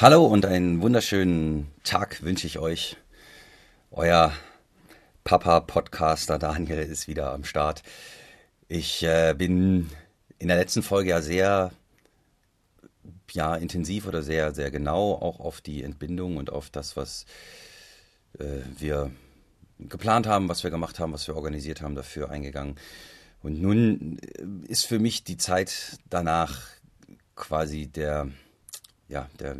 Hallo und einen wunderschönen Tag wünsche ich euch. Euer Papa-Podcaster Daniel ist wieder am Start. Ich äh, bin in der letzten Folge ja sehr ja, intensiv oder sehr, sehr genau auch auf die Entbindung und auf das, was äh, wir geplant haben, was wir gemacht haben, was wir organisiert haben, dafür eingegangen. Und nun ist für mich die Zeit danach quasi der, ja, der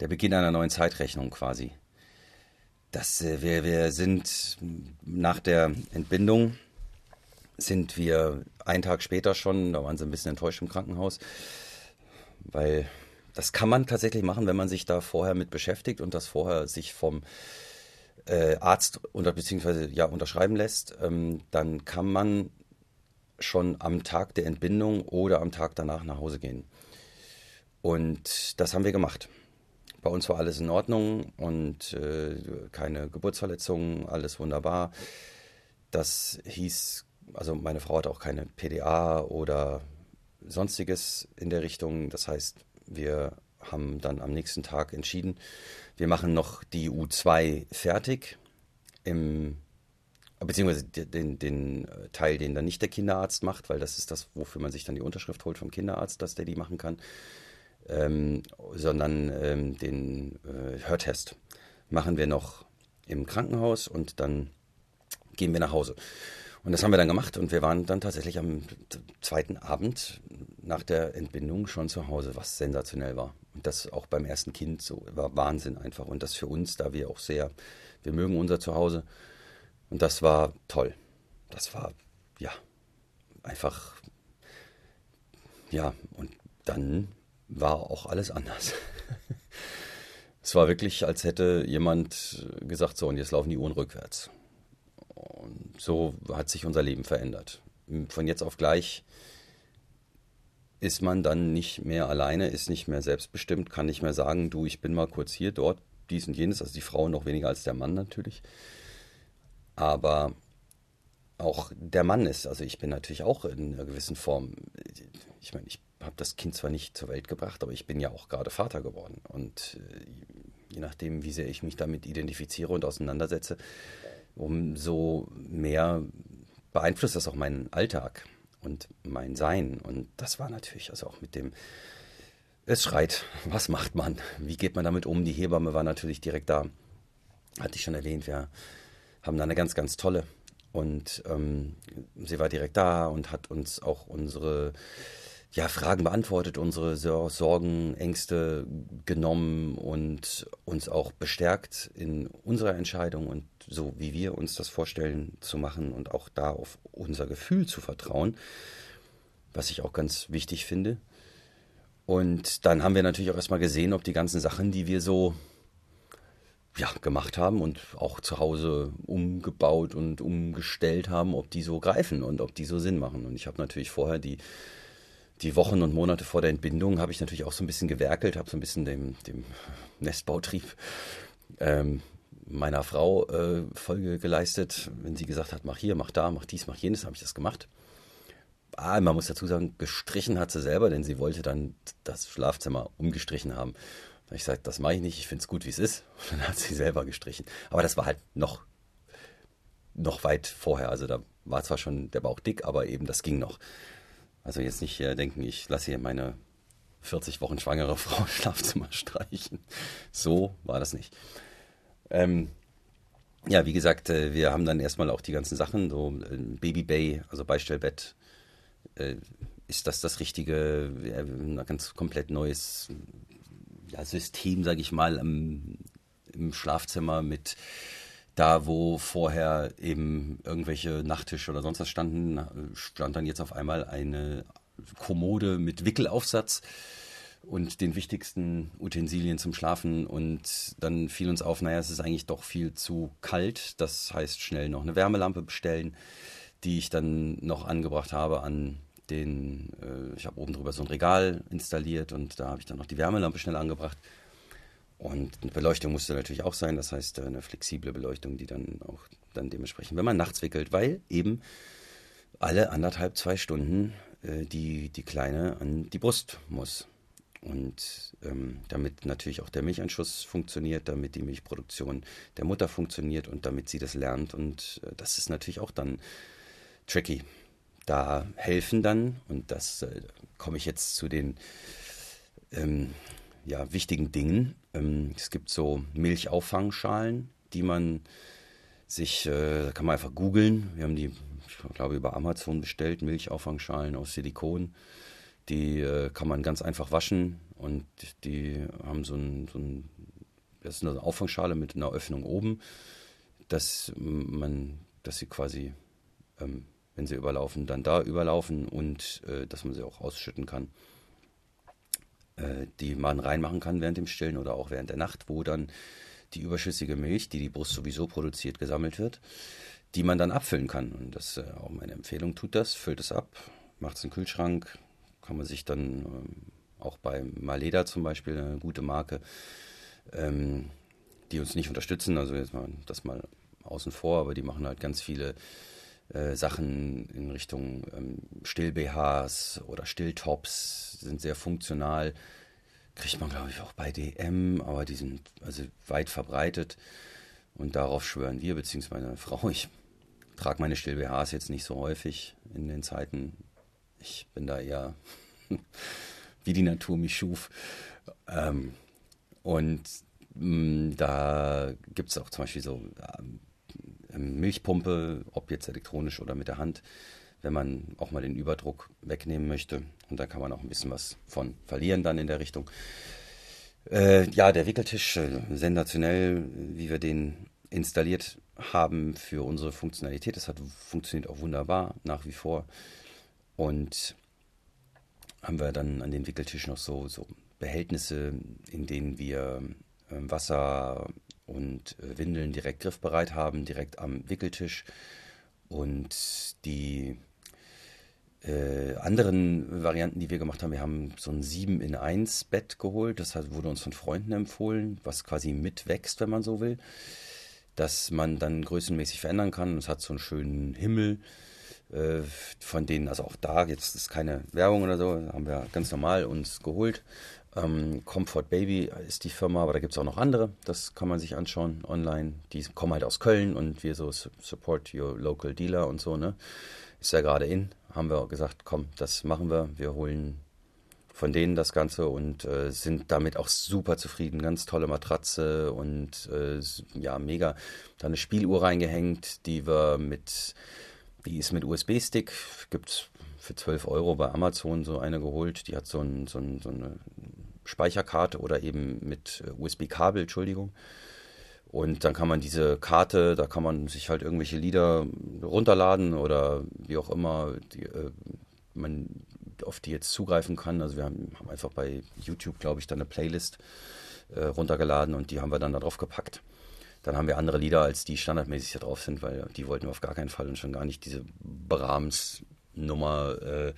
der Beginn einer neuen Zeitrechnung quasi. Das, äh, wir, wir sind nach der Entbindung, sind wir einen Tag später schon, da waren sie ein bisschen enttäuscht im Krankenhaus, weil das kann man tatsächlich machen, wenn man sich da vorher mit beschäftigt und das vorher sich vom äh, Arzt unter, beziehungsweise ja unterschreiben lässt, ähm, dann kann man schon am Tag der Entbindung oder am Tag danach nach Hause gehen. Und das haben wir gemacht. Bei uns war alles in Ordnung und äh, keine Geburtsverletzungen, alles wunderbar. Das hieß, also meine Frau hat auch keine PDA oder sonstiges in der Richtung. Das heißt, wir haben dann am nächsten Tag entschieden, wir machen noch die U2 fertig, im, beziehungsweise den, den Teil, den dann nicht der Kinderarzt macht, weil das ist das, wofür man sich dann die Unterschrift holt vom Kinderarzt, dass der die machen kann ähm, sondern ähm, den äh, Hörtest machen wir noch im Krankenhaus und dann gehen wir nach Hause. Und das haben wir dann gemacht und wir waren dann tatsächlich am zweiten Abend nach der Entbindung schon zu Hause, was sensationell war. Und das auch beim ersten Kind so war Wahnsinn einfach. Und das für uns, da wir auch sehr, wir mögen unser Zuhause. Und das war toll. Das war, ja, einfach, ja, und dann war auch alles anders. es war wirklich, als hätte jemand gesagt, so, und jetzt laufen die Uhren rückwärts. Und so hat sich unser Leben verändert. Von jetzt auf gleich ist man dann nicht mehr alleine, ist nicht mehr selbstbestimmt, kann nicht mehr sagen, du, ich bin mal kurz hier, dort, dies und jenes, also die Frau noch weniger als der Mann natürlich. Aber auch der Mann ist, also ich bin natürlich auch in einer gewissen Form, ich meine, ich habe das Kind zwar nicht zur Welt gebracht, aber ich bin ja auch gerade Vater geworden. Und äh, je nachdem, wie sehr ich mich damit identifiziere und auseinandersetze, umso mehr beeinflusst das auch meinen Alltag und mein Sein. Und das war natürlich also auch mit dem, es schreit, was macht man? Wie geht man damit um? Die Hebamme war natürlich direkt da. Hatte ich schon erwähnt, wir haben da eine ganz, ganz tolle. Und ähm, sie war direkt da und hat uns auch unsere ja, Fragen beantwortet, unsere Sorgen, Ängste genommen und uns auch bestärkt in unserer Entscheidung und so wie wir uns das vorstellen zu machen und auch da auf unser Gefühl zu vertrauen, was ich auch ganz wichtig finde. Und dann haben wir natürlich auch erstmal gesehen, ob die ganzen Sachen, die wir so ja, gemacht haben und auch zu Hause umgebaut und umgestellt haben, ob die so greifen und ob die so Sinn machen. Und ich habe natürlich vorher die die Wochen und Monate vor der Entbindung habe ich natürlich auch so ein bisschen gewerkelt, habe so ein bisschen dem, dem Nestbautrieb ähm, meiner Frau äh, Folge geleistet. Wenn sie gesagt hat, mach hier, mach da, mach dies, mach jenes, habe ich das gemacht. Ah, man muss dazu sagen, gestrichen hat sie selber, denn sie wollte dann das Schlafzimmer umgestrichen haben. Ich gesagt, das mache ich nicht, ich finde es gut, wie es ist. Und dann hat sie selber gestrichen. Aber das war halt noch, noch weit vorher. Also da war zwar schon der Bauch dick, aber eben das ging noch. Also jetzt nicht äh, denken, ich lasse hier meine 40 Wochen schwangere Frau Schlafzimmer streichen. So war das nicht. Ähm, ja, wie gesagt, äh, wir haben dann erstmal auch die ganzen Sachen, so äh, Baby Bay, also Beistellbett. Äh, ist das das richtige, ein ganz komplett neues ja, System, sage ich mal, im, im Schlafzimmer mit da, wo vorher eben irgendwelche Nachttische oder sonst was standen, stand dann jetzt auf einmal eine Kommode mit Wickelaufsatz und den wichtigsten Utensilien zum Schlafen. Und dann fiel uns auf, naja, es ist eigentlich doch viel zu kalt. Das heißt, schnell noch eine Wärmelampe bestellen, die ich dann noch angebracht habe an den, äh, ich habe oben drüber so ein Regal installiert und da habe ich dann noch die Wärmelampe schnell angebracht. Und eine Beleuchtung musste natürlich auch sein, das heißt eine flexible Beleuchtung, die dann auch dann dementsprechend, wenn man nachts wickelt, weil eben alle anderthalb, zwei Stunden äh, die, die Kleine an die Brust muss. Und ähm, damit natürlich auch der Milcheinschuss funktioniert, damit die Milchproduktion der Mutter funktioniert und damit sie das lernt. Und äh, das ist natürlich auch dann tricky. Da helfen dann, und das äh, komme ich jetzt zu den ähm, ja, wichtigen Dingen. Ähm, es gibt so Milchauffangschalen, die man sich, äh, da kann man einfach googeln. Wir haben die, ich glaube, über Amazon bestellt, Milchauffangschalen aus Silikon. Die äh, kann man ganz einfach waschen und die haben so ein, so ein, das ist eine Auffangschale mit einer Öffnung oben, dass man, dass sie quasi, ähm, wenn sie überlaufen, dann da überlaufen und äh, dass man sie auch ausschütten kann äh, die man reinmachen kann während dem Stillen oder auch während der Nacht, wo dann die überschüssige Milch, die die Brust sowieso produziert, gesammelt wird, die man dann abfüllen kann. Und das ist äh, auch meine Empfehlung, tut das, füllt es ab, macht es in den Kühlschrank, kann man sich dann ähm, auch bei Maleda zum Beispiel, eine gute Marke, ähm, die uns nicht unterstützen, also jetzt mal das mal außen vor, aber die machen halt ganz viele äh, Sachen in Richtung ähm, Still-BHs oder Stilltops, sind sehr funktional. Kriegt man, glaube ich, auch bei DM, aber die sind also weit verbreitet. Und darauf schwören wir, beziehungsweise meine Frau. Ich trage meine Still-BHs jetzt nicht so häufig in den Zeiten, ich bin da eher wie die Natur mich schuf. Ähm, und mh, mm, da gibt es auch zum Beispiel so ähm, Milchpumpe, ob jetzt elektronisch oder mit der Hand, wenn man auch mal den Überdruck wegnehmen möchte. Und da kann man auch ein bisschen was von verlieren dann in der Richtung. Äh, ja, der Wickeltisch, äh, sensationell, wie wir den installiert haben für unsere Funktionalität. Das hat funktioniert auch wunderbar nach wie vor. Und haben wir dann an den Wickeltisch noch so, so Behältnisse, in denen wir äh, Wasser und äh, Windeln direkt griffbereit haben, direkt am Wickeltisch. Und die äh, anderen Varianten, die wir gemacht haben, wir haben so ein 7 in 1 Bett geholt. Das wurde uns von Freunden empfohlen, was quasi mitwächst, wenn man so will. Dass man dann größenmäßig verändern kann. Es hat so einen schönen Himmel äh, von denen, also auch da, jetzt ist keine Werbung oder so, haben wir ganz normal uns geholt. Ähm, Comfort Baby ist die Firma, aber da gibt es auch noch andere. Das kann man sich anschauen online. Die kommen halt aus Köln und wir so Support Your Local Dealer und so, ne? Ist ja gerade in. Haben wir gesagt, komm, das machen wir. Wir holen von denen das Ganze und äh, sind damit auch super zufrieden. Ganz tolle Matratze und äh, ja, mega. Da eine Spieluhr reingehängt, die wir mit die ist mit USB-Stick, gibt es für 12 Euro bei Amazon so eine geholt. Die hat so, ein, so, ein, so eine Speicherkarte oder eben mit äh, USB-Kabel, Entschuldigung. Und dann kann man diese Karte, da kann man sich halt irgendwelche Lieder runterladen oder wie auch immer, die, äh, man auf die jetzt zugreifen kann. Also wir haben, haben einfach bei YouTube, glaube ich, dann eine Playlist äh, runtergeladen und die haben wir dann da drauf gepackt. Dann haben wir andere Lieder, als die standardmäßig da drauf sind, weil die wollten wir auf gar keinen Fall und schon gar nicht diese Brahms-Nummer. Äh,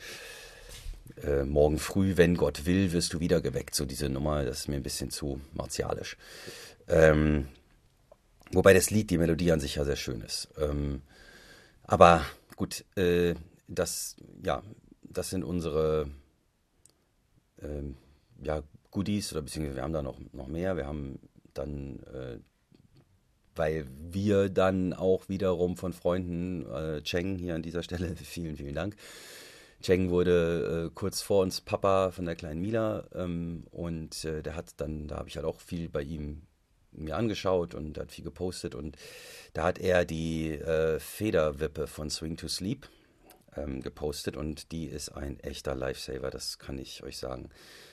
äh, morgen früh, wenn Gott will, wirst du wieder geweckt. So diese Nummer, das ist mir ein bisschen zu martialisch. Ähm, wobei das Lied, die Melodie an sich ja sehr schön ist. Ähm, aber gut, äh, das, ja, das sind unsere ähm, ja, Goodies, oder beziehungsweise wir haben da noch, noch mehr. Wir haben dann äh, weil wir dann auch wiederum von Freunden, äh, Cheng hier an dieser Stelle, vielen, vielen Dank. Cheng wurde äh, kurz vor uns Papa von der kleinen Mila ähm, und äh, der hat dann, da habe ich halt auch viel bei ihm mir angeschaut und hat viel gepostet und da hat er die äh, Federwippe von Swing to Sleep ähm, gepostet und die ist ein echter Lifesaver, das kann ich euch sagen.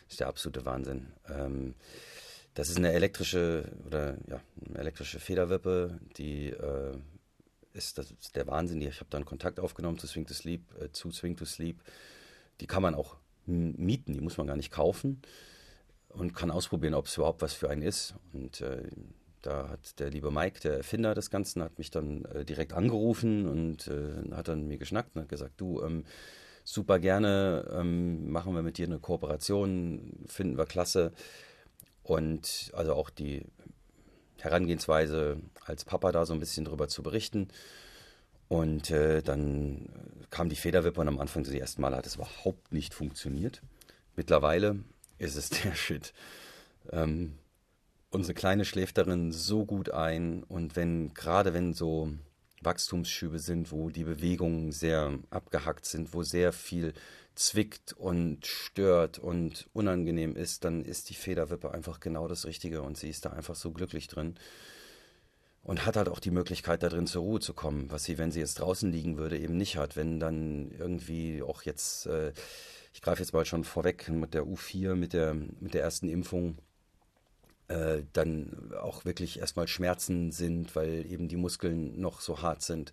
Das ist der absolute Wahnsinn. Ähm, das ist eine elektrische oder ja, eine elektrische Federwippe, die äh, ist, das ist der Wahnsinn. Ich habe dann Kontakt aufgenommen zu Swing to Sleep, äh, zu Swing to Sleep. Die kann man auch mieten, die muss man gar nicht kaufen und kann ausprobieren, ob es überhaupt was für einen ist. Und äh, da hat der liebe Mike, der Erfinder des Ganzen, hat mich dann äh, direkt angerufen und äh, hat dann mir geschnackt und hat gesagt, du, ähm, super gerne, ähm, machen wir mit dir eine Kooperation, finden wir klasse. Und also auch die Herangehensweise als Papa da so ein bisschen drüber zu berichten. Und äh, dann kam die Federwippe und am Anfang das erste Mal hat es überhaupt nicht funktioniert. Mittlerweile ist es der Shit. Ähm, unsere Kleine schläft darin so gut ein und wenn, gerade wenn so Wachstumsschübe sind, wo die Bewegungen sehr abgehackt sind, wo sehr viel zwickt und stört und unangenehm ist, dann ist die Federwippe einfach genau das Richtige und sie ist da einfach so glücklich drin und hat halt auch die Möglichkeit, da drin zur Ruhe zu kommen, was sie, wenn sie jetzt draußen liegen würde, eben nicht hat. Wenn dann irgendwie auch jetzt, äh, ich greife jetzt mal schon vorweg mit der U4, mit der, mit der ersten Impfung, äh, dann auch wirklich erstmal Schmerzen sind, weil eben die Muskeln noch so hart sind.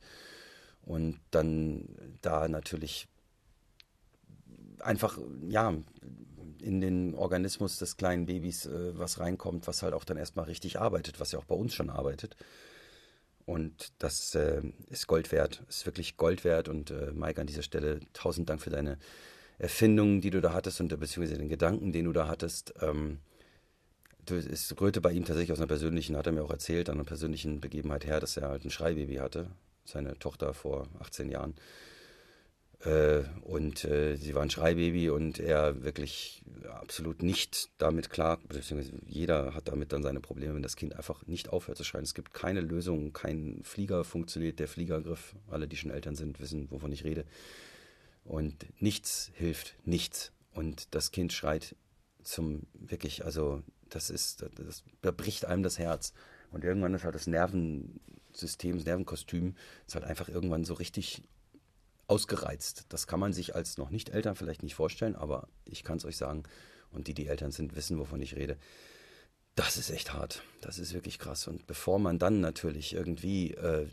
Und dann da natürlich einfach, ja, in den Organismus des kleinen Babys äh, was reinkommt, was halt auch dann erstmal richtig arbeitet, was ja auch bei uns schon arbeitet. Und das äh, ist Gold wert, ist wirklich Gold wert. Und äh, Mike, an dieser Stelle tausend Dank für deine Erfindungen, die du da hattest und beziehungsweise den Gedanken, den du da hattest. Ähm, es rührte bei ihm tatsächlich aus einer persönlichen, hat er mir auch erzählt, einer persönlichen Begebenheit her, dass er halt ein Schreibaby hatte, seine Tochter vor 18 Jahren. Äh, und äh, sie war ein Schreibaby und er wirklich absolut nicht damit klar, beziehungsweise jeder hat damit dann seine Probleme, wenn das Kind einfach nicht aufhört zu schreien. Es gibt keine Lösung, kein Flieger funktioniert, der Fliegergriff, alle, die schon Eltern sind, wissen, wovon ich rede. Und nichts hilft, nichts. Und das Kind schreit zum wirklich, also das ist, das, da bricht einem das Herz. Und irgendwann ist halt das Nervensystem, das Nervenkostüm, ist halt einfach irgendwann so richtig ausgereizt. Das kann man sich als noch nicht Eltern vielleicht nicht vorstellen, aber ich kann es euch sagen, und die, die Eltern sind, wissen, wovon ich rede. Das ist echt hart. Das ist wirklich krass. Und bevor man dann natürlich irgendwie, äh,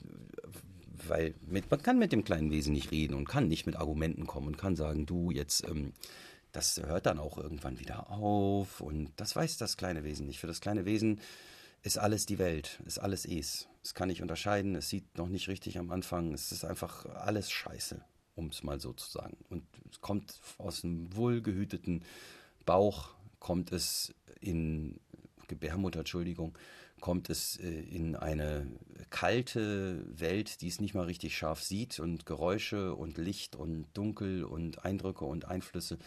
weil mit, man kann mit dem kleinen Wesen nicht reden und kann nicht mit Argumenten kommen und kann sagen, du jetzt, ähm, das hört dann auch irgendwann wieder auf. Und das weiß das kleine Wesen nicht. Für das kleine Wesen ist alles die Welt, ist alles es. Es kann nicht unterscheiden, es sieht noch nicht richtig am Anfang, es ist einfach alles scheiße, um es mal so zu sagen. Und es kommt aus einem wohlgehüteten Bauch, kommt es in Gebärmutter, Entschuldigung, kommt es äh, in eine kalte Welt, die es nicht mal richtig scharf sieht und Geräusche und Licht und Dunkel und Eindrücke und Einflüsse.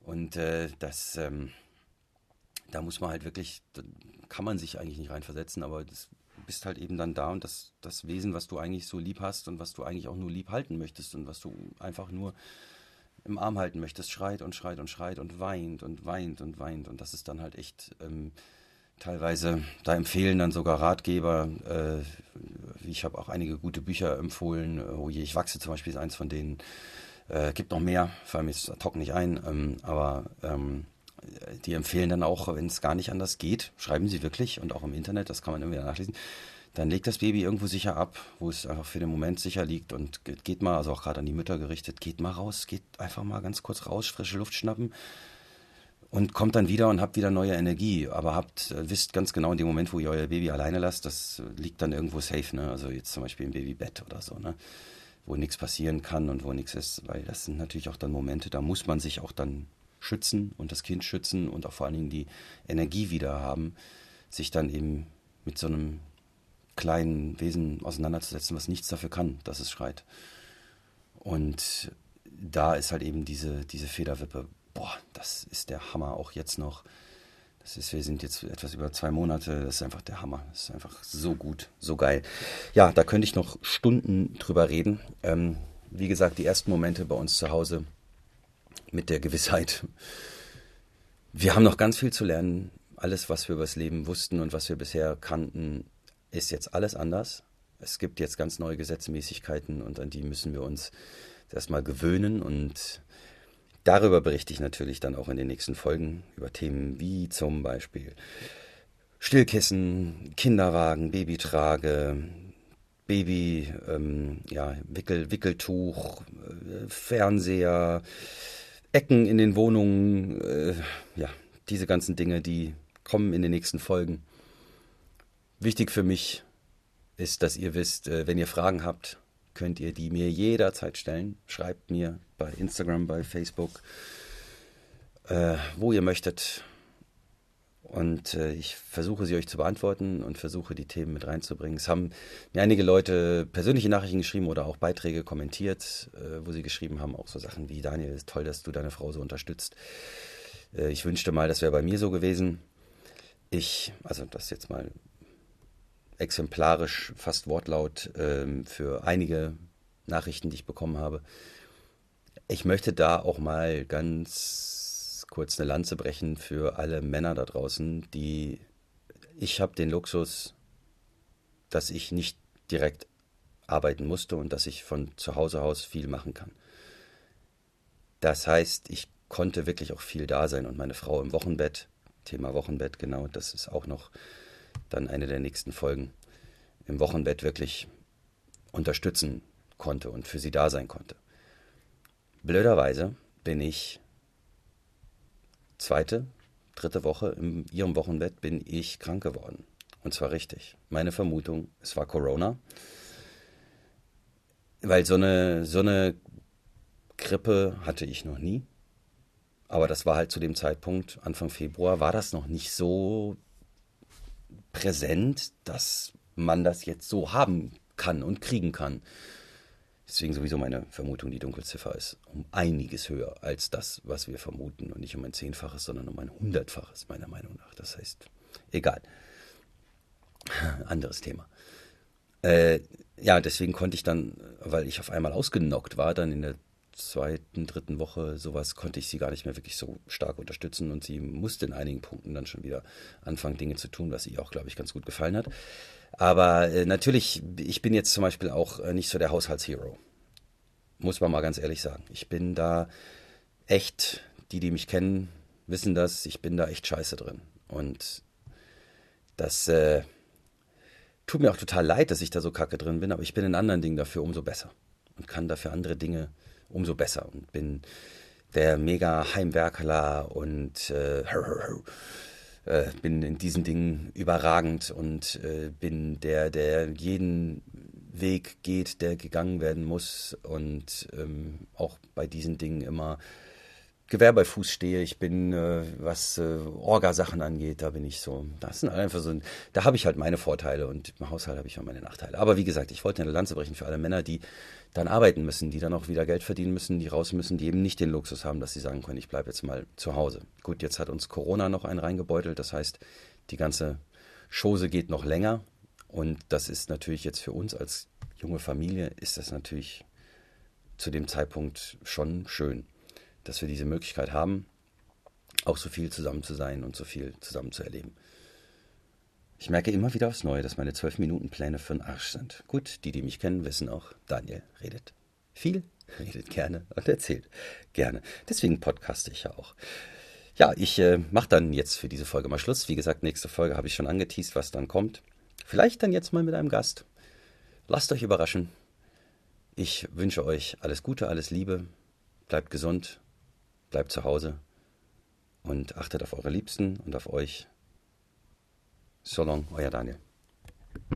Und äh, das, ähm, da muss man halt wirklich, kann man sich eigentlich nicht reinversetzen, aber du bist halt eben dann da und das, das Wesen, was du eigentlich so lieb hast und was du eigentlich auch nur lieb halten möchtest und was du einfach nur im Arm halten möchtest, schreit und schreit und schreit und weint und weint und weint. Und das ist dann halt echt ähm, teilweise, da empfehlen dann sogar Ratgeber, äh, ich habe auch einige gute Bücher empfohlen, oh je, ich wachse zum Beispiel ist eins von denen. Äh, gibt noch mehr, fallen mir jetzt ad hoc nicht ein, ähm, aber ähm, die empfehlen dann auch, wenn es gar nicht anders geht, schreiben sie wirklich und auch im Internet, das kann man immer wieder nachlesen, dann legt das Baby irgendwo sicher ab, wo es einfach für den Moment sicher liegt und geht mal, also auch gerade an die Mütter gerichtet, geht mal raus, geht einfach mal ganz kurz raus, frische Luft schnappen und kommt dann wieder und habt wieder neue Energie. Aber habt, äh, wisst ganz genau in dem Moment, wo ihr euer Baby alleine lasst, das liegt dann irgendwo safe, ne? Also jetzt zum Beispiel im Babybett oder so, ne? Wo nichts passieren kann und wo nichts ist, weil das sind natürlich auch dann Momente, da muss man sich auch dann schützen und das Kind schützen und auch vor allen Dingen die Energie wieder haben, sich dann eben mit so einem kleinen Wesen auseinanderzusetzen, was nichts dafür kann, dass es schreit. Und da ist halt eben diese, diese Federwippe, boah, das ist der Hammer auch jetzt noch. Das ist, wir sind jetzt etwas über zwei Monate, das ist einfach der Hammer. Das ist einfach so gut, so geil. Ja, da könnte ich noch Stunden drüber reden. Ähm, wie gesagt, die ersten Momente bei uns zu Hause mit der Gewissheit, wir haben noch ganz viel zu lernen. Alles, was wir über das Leben wussten und was wir bisher kannten, ist jetzt alles anders. Es gibt jetzt ganz neue Gesetzmäßigkeiten und an die müssen wir uns erstmal gewöhnen und darüber berichte ich natürlich dann auch in den nächsten Folgen über Themen wie zum Beispiel Stillkissen, Kinderwagen, Babytrage, Baby, ähm, ja, Wickel, Wickeltuch, äh, Fernseher, Ecken in den Wohnungen, äh, ja, diese ganzen Dinge, die kommen in den nächsten Folgen. Wichtig für mich ist, dass ihr wisst, äh, wenn ihr Fragen habt, könnt ihr die mir jederzeit stellen. Schreibt mir bei Instagram, bei Facebook, äh, wo ihr möchtet. Und äh, ich versuche sie euch zu beantworten und versuche die Themen mit reinzubringen. Es haben mir einige Leute persönliche Nachrichten geschrieben oder auch Beiträge kommentiert, äh, wo sie geschrieben haben, auch so Sachen wie Daniel, ist toll, dass du deine Frau so unterstützt. Äh, ich wünschte mal, das wäre bei mir so gewesen. Ich, also das jetzt mal exemplarisch, fast wortlaut ähm, für einige Nachrichten, die ich bekommen habe. Ich möchte da auch mal ganz kurz eine Lanze brechen für alle Männer da draußen, die ich habe den Luxus, dass ich nicht direkt arbeiten musste und dass ich von zu Hause aus viel machen kann. Das heißt, ich konnte wirklich auch viel da sein und meine Frau im Wochenbett, Thema Wochenbett, genau, das ist auch noch dann eine der nächsten Folgen, im Wochenbett wirklich unterstützen konnte und für sie da sein konnte. Blöderweise bin ich zweite, dritte Woche in ihrem Wochenbett bin ich krank geworden. Und zwar richtig. Meine Vermutung, es war Corona. Weil so eine, so eine Grippe hatte ich noch nie. Aber das war halt zu dem Zeitpunkt, Anfang Februar, war das noch nicht so präsent, dass man das jetzt so haben kann und kriegen kann. Deswegen sowieso meine Vermutung, die Dunkelziffer ist um einiges höher als das, was wir vermuten. Und nicht um ein Zehnfaches, sondern um ein Hundertfaches, meiner Meinung nach. Das heißt, egal. Anderes Thema. Äh, ja, deswegen konnte ich dann, weil ich auf einmal ausgenockt war, dann in der zweiten, dritten Woche sowas, konnte ich sie gar nicht mehr wirklich so stark unterstützen und sie musste in einigen Punkten dann schon wieder anfangen, Dinge zu tun, was ihr auch, glaube ich, ganz gut gefallen hat. Aber äh, natürlich, ich bin jetzt zum Beispiel auch äh, nicht so der Haushaltshero. Muss man mal ganz ehrlich sagen. Ich bin da echt, die, die mich kennen, wissen das, ich bin da echt scheiße drin. Und das äh, tut mir auch total leid, dass ich da so kacke drin bin, aber ich bin in anderen Dingen dafür umso besser und kann dafür andere Dinge umso besser und bin der mega Heimwerkler und äh, äh, bin in diesen Dingen überragend und äh, bin der, der jeden Weg geht, der gegangen werden muss und ähm, auch bei diesen Dingen immer Gewehr bei Fuß stehe. Ich bin, äh, was äh, Orga-Sachen angeht, da bin ich so. Das sind einfach so, da habe ich halt meine Vorteile und im Haushalt habe ich auch meine Nachteile. Aber wie gesagt, ich wollte eine Lanze brechen für alle Männer, die dann arbeiten müssen, die dann auch wieder Geld verdienen müssen, die raus müssen, die eben nicht den Luxus haben, dass sie sagen können, ich bleibe jetzt mal zu Hause. Gut, jetzt hat uns Corona noch einen reingebeutelt, das heißt, die ganze Chose geht noch länger und das ist natürlich jetzt für uns als junge Familie, ist das natürlich zu dem Zeitpunkt schon schön dass wir diese Möglichkeit haben, auch so viel zusammen zu sein und so viel zusammen zu erleben. Ich merke immer wieder aufs Neue, dass meine zwölf Minuten Pläne für den Arsch sind. Gut, die, die mich kennen, wissen auch, Daniel redet viel, redet gerne und erzählt gerne. Deswegen podcaste ich ja auch. Ja, ich äh, mache dann jetzt für diese Folge mal Schluss. Wie gesagt, nächste Folge habe ich schon angeteased, was dann kommt. Vielleicht dann jetzt mal mit einem Gast. Lasst euch überraschen. Ich wünsche euch alles Gute, alles Liebe. Bleibt gesund bleibt zu Hause und achtet auf eure Liebsten und auf euch. So long, euer Daniel.